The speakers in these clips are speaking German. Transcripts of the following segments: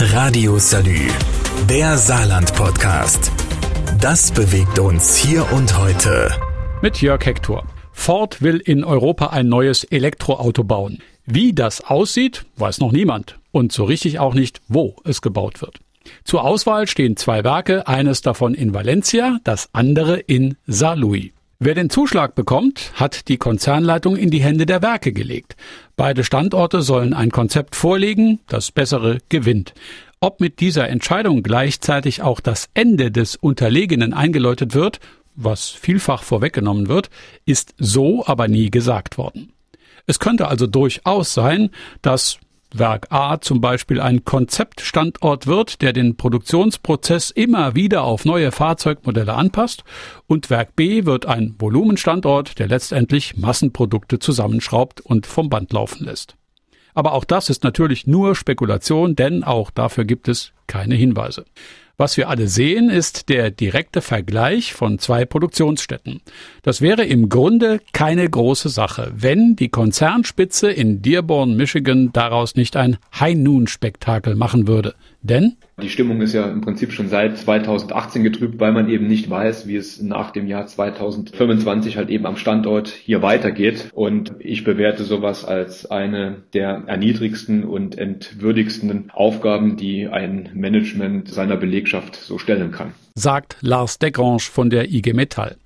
Radio Salü, der Saarland-Podcast. Das bewegt uns hier und heute. Mit Jörg Hector. Ford will in Europa ein neues Elektroauto bauen. Wie das aussieht, weiß noch niemand. Und so richtig auch nicht, wo es gebaut wird. Zur Auswahl stehen zwei Werke, eines davon in Valencia, das andere in Saarlouis. Wer den Zuschlag bekommt, hat die Konzernleitung in die Hände der Werke gelegt. Beide Standorte sollen ein Konzept vorlegen, das bessere gewinnt. Ob mit dieser Entscheidung gleichzeitig auch das Ende des Unterlegenen eingeläutet wird, was vielfach vorweggenommen wird, ist so aber nie gesagt worden. Es könnte also durchaus sein, dass Werk A zum Beispiel ein Konzeptstandort wird, der den Produktionsprozess immer wieder auf neue Fahrzeugmodelle anpasst, und Werk B wird ein Volumenstandort, der letztendlich Massenprodukte zusammenschraubt und vom Band laufen lässt. Aber auch das ist natürlich nur Spekulation, denn auch dafür gibt es keine Hinweise. Was wir alle sehen, ist der direkte Vergleich von zwei Produktionsstätten. Das wäre im Grunde keine große Sache, wenn die Konzernspitze in Dearborn, Michigan daraus nicht ein High-Noon-Spektakel machen würde. Denn die Stimmung ist ja im Prinzip schon seit 2018 getrübt, weil man eben nicht weiß, wie es nach dem Jahr 2025 halt eben am Standort hier weitergeht. Und ich bewerte sowas als eine der erniedrigsten und entwürdigsten Aufgaben, die ein Management seiner Belegschaft so stellen kann. Sagt Lars Degrange von der IG Metall.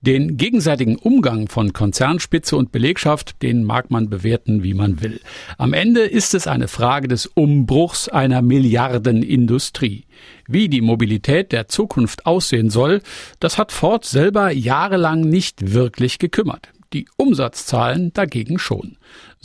Den gegenseitigen Umgang von Konzernspitze und Belegschaft, den mag man bewerten, wie man will. Am Ende ist es eine Frage des Umbruchs einer Milliardenindustrie. Wie die Mobilität der Zukunft aussehen soll, das hat Ford selber jahrelang nicht wirklich gekümmert die Umsatzzahlen dagegen schon.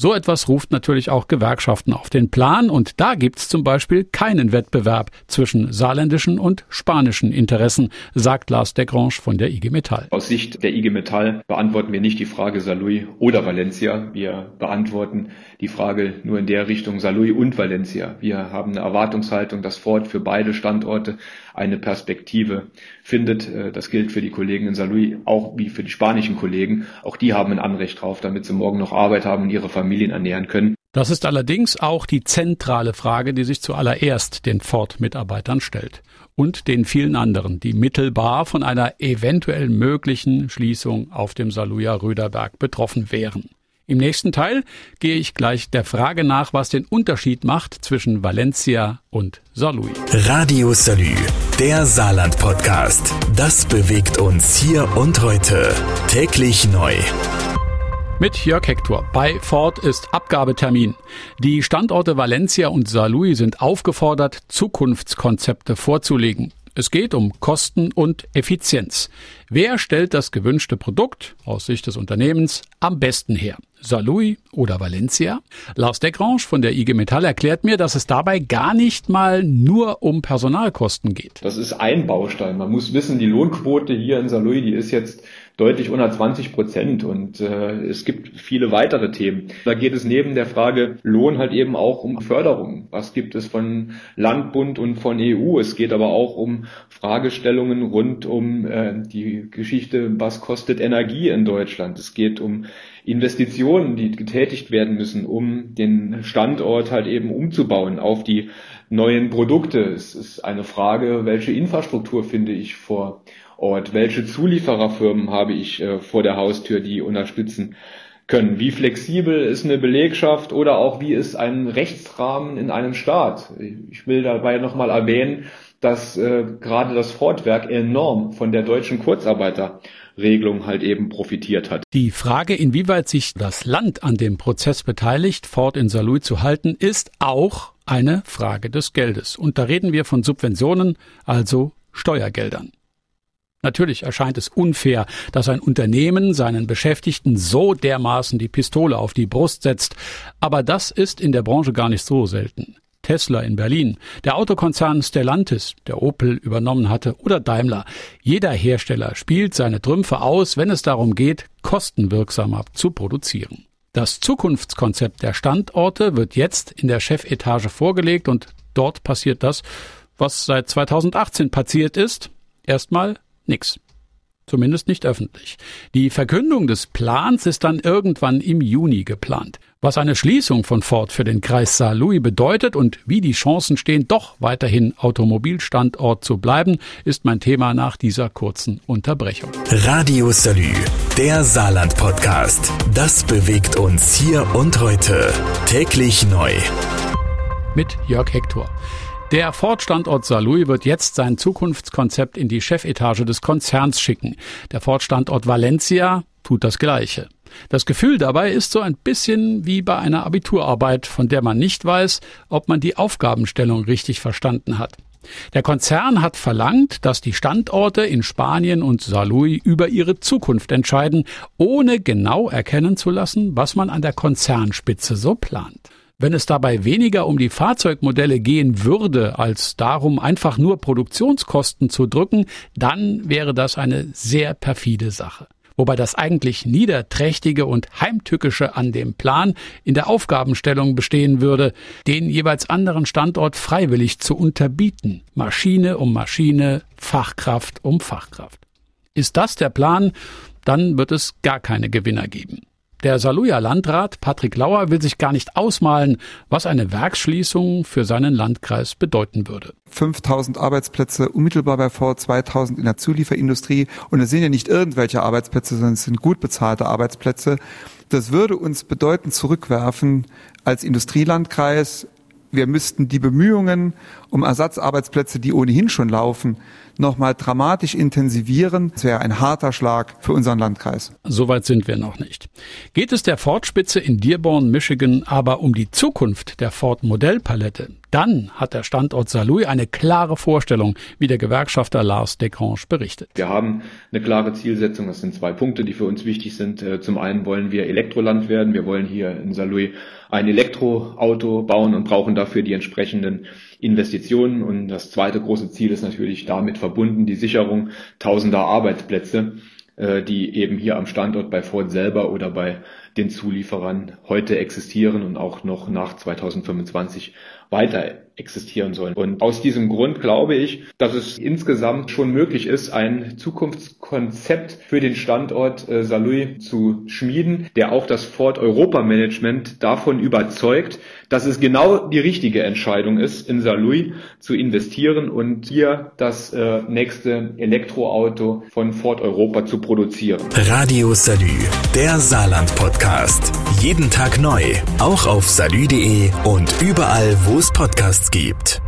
So etwas ruft natürlich auch Gewerkschaften auf den Plan und da gibt's zum Beispiel keinen Wettbewerb zwischen saarländischen und spanischen Interessen, sagt Lars Degrange von der IG Metall. Aus Sicht der IG Metall beantworten wir nicht die Frage Saarlouis oder Valencia. Wir beantworten die Frage nur in der Richtung Saarlouis und Valencia. Wir haben eine Erwartungshaltung, dass Ford für beide Standorte eine Perspektive findet. Äh, das gilt für die Kollegen in Saarlouis auch wie für die spanischen Kollegen. Auch die haben ein Anrecht drauf, damit sie morgen noch Arbeit haben und ihre Familien ernähren können. Das ist allerdings auch die zentrale Frage, die sich zuallererst den Ford-Mitarbeitern stellt und den vielen anderen, die mittelbar von einer eventuell möglichen Schließung auf dem Saluja Röderberg betroffen wären. Im nächsten Teil gehe ich gleich der Frage nach, was den Unterschied macht zwischen Valencia und Saarlouis. Radio Salü, der Saarland-Podcast. Das bewegt uns hier und heute. Täglich neu. Mit Jörg Hector. Bei Ford ist Abgabetermin. Die Standorte Valencia und Saarlouis sind aufgefordert, Zukunftskonzepte vorzulegen. Es geht um Kosten und Effizienz. Wer stellt das gewünschte Produkt aus Sicht des Unternehmens am besten her? Saarlouis oder Valencia? Lars Deckrange von der IG Metall erklärt mir, dass es dabei gar nicht mal nur um Personalkosten geht. Das ist ein Baustein. Man muss wissen, die Lohnquote hier in Saarlouis, die ist jetzt deutlich unter 20 Prozent und äh, es gibt viele weitere Themen. Da geht es neben der Frage Lohn halt eben auch um Förderung. Was gibt es von Land, Bund und von EU? Es geht aber auch um Fragestellungen rund um äh, die Geschichte, was kostet Energie in Deutschland? Es geht um Investitionen, die getätigt werden müssen, um den Standort halt eben umzubauen auf die neuen Produkte. Es ist eine Frage, welche Infrastruktur finde ich vor Ort? Welche Zuliefererfirmen habe ich äh, vor der Haustür, die unterstützen können? Wie flexibel ist eine Belegschaft oder auch wie ist ein Rechtsrahmen in einem Staat? Ich will dabei nochmal erwähnen, dass äh, gerade das Fortwerk enorm von der deutschen Kurzarbeiterregelung halt eben profitiert hat. Die Frage, inwieweit sich das Land an dem Prozess beteiligt, Ford in Saarlouis zu halten, ist auch eine Frage des Geldes. Und da reden wir von Subventionen, also Steuergeldern. Natürlich erscheint es unfair, dass ein Unternehmen seinen Beschäftigten so dermaßen die Pistole auf die Brust setzt, aber das ist in der Branche gar nicht so selten. Tesla in Berlin, der Autokonzern Stellantis, der Opel übernommen hatte, oder Daimler. Jeder Hersteller spielt seine Trümpfe aus, wenn es darum geht, kostenwirksamer zu produzieren. Das Zukunftskonzept der Standorte wird jetzt in der Chefetage vorgelegt und dort passiert das, was seit 2018 passiert ist. Erstmal nix. Zumindest nicht öffentlich. Die Verkündung des Plans ist dann irgendwann im Juni geplant. Was eine Schließung von Ford für den Kreis Saarlouis bedeutet und wie die Chancen stehen, doch weiterhin Automobilstandort zu bleiben, ist mein Thema nach dieser kurzen Unterbrechung. Radio Salü, der Saarland-Podcast. Das bewegt uns hier und heute. Täglich neu. Mit Jörg Hector. Der Ford-Standort Saarlouis wird jetzt sein Zukunftskonzept in die Chefetage des Konzerns schicken. Der Ford-Standort Valencia tut das Gleiche. Das Gefühl dabei ist so ein bisschen wie bei einer Abiturarbeit, von der man nicht weiß, ob man die Aufgabenstellung richtig verstanden hat. Der Konzern hat verlangt, dass die Standorte in Spanien und Saarlouis über ihre Zukunft entscheiden, ohne genau erkennen zu lassen, was man an der Konzernspitze so plant. Wenn es dabei weniger um die Fahrzeugmodelle gehen würde, als darum, einfach nur Produktionskosten zu drücken, dann wäre das eine sehr perfide Sache wobei das eigentlich niederträchtige und heimtückische an dem Plan in der Aufgabenstellung bestehen würde, den jeweils anderen Standort freiwillig zu unterbieten, Maschine um Maschine, Fachkraft um Fachkraft. Ist das der Plan, dann wird es gar keine Gewinner geben. Der Saluja Landrat Patrick Lauer will sich gar nicht ausmalen, was eine Werksschließung für seinen Landkreis bedeuten würde. 5000 Arbeitsplätze unmittelbar bei Ford, 2000 in der Zulieferindustrie. Und es sind ja nicht irgendwelche Arbeitsplätze, sondern es sind gut bezahlte Arbeitsplätze. Das würde uns bedeuten zurückwerfen als Industrielandkreis. Wir müssten die Bemühungen um Ersatzarbeitsplätze, die ohnehin schon laufen, nochmal dramatisch intensivieren. Das wäre ein harter Schlag für unseren Landkreis. Soweit sind wir noch nicht. Geht es der Ford-Spitze in Dearborn, Michigan aber um die Zukunft der Ford-Modellpalette, dann hat der Standort Saarlouis eine klare Vorstellung, wie der Gewerkschafter Lars Desgrange berichtet. Wir haben eine klare Zielsetzung. Das sind zwei Punkte, die für uns wichtig sind. Äh, zum einen wollen wir Elektroland werden. Wir wollen hier in Saarlouis ein Elektroauto bauen und brauchen dafür die entsprechenden Investitionen. Und das zweite große Ziel ist natürlich damit verbunden die Sicherung tausender Arbeitsplätze, äh, die eben hier am Standort bei Ford selber oder bei den Zulieferern heute existieren und auch noch nach 2025 weiter existieren sollen. Und aus diesem Grund glaube ich, dass es insgesamt schon möglich ist, ein Zukunftskonzept für den Standort äh, Saarlouis zu schmieden, der auch das Ford Europa Management davon überzeugt, dass es genau die richtige Entscheidung ist, in Saarlouis zu investieren und hier das äh, nächste Elektroauto von Ford Europa zu produzieren. Radio Salü, der Saarland Podcast. Jeden Tag neu, auch auf salü.de und überall, wo es Podcasts gibt.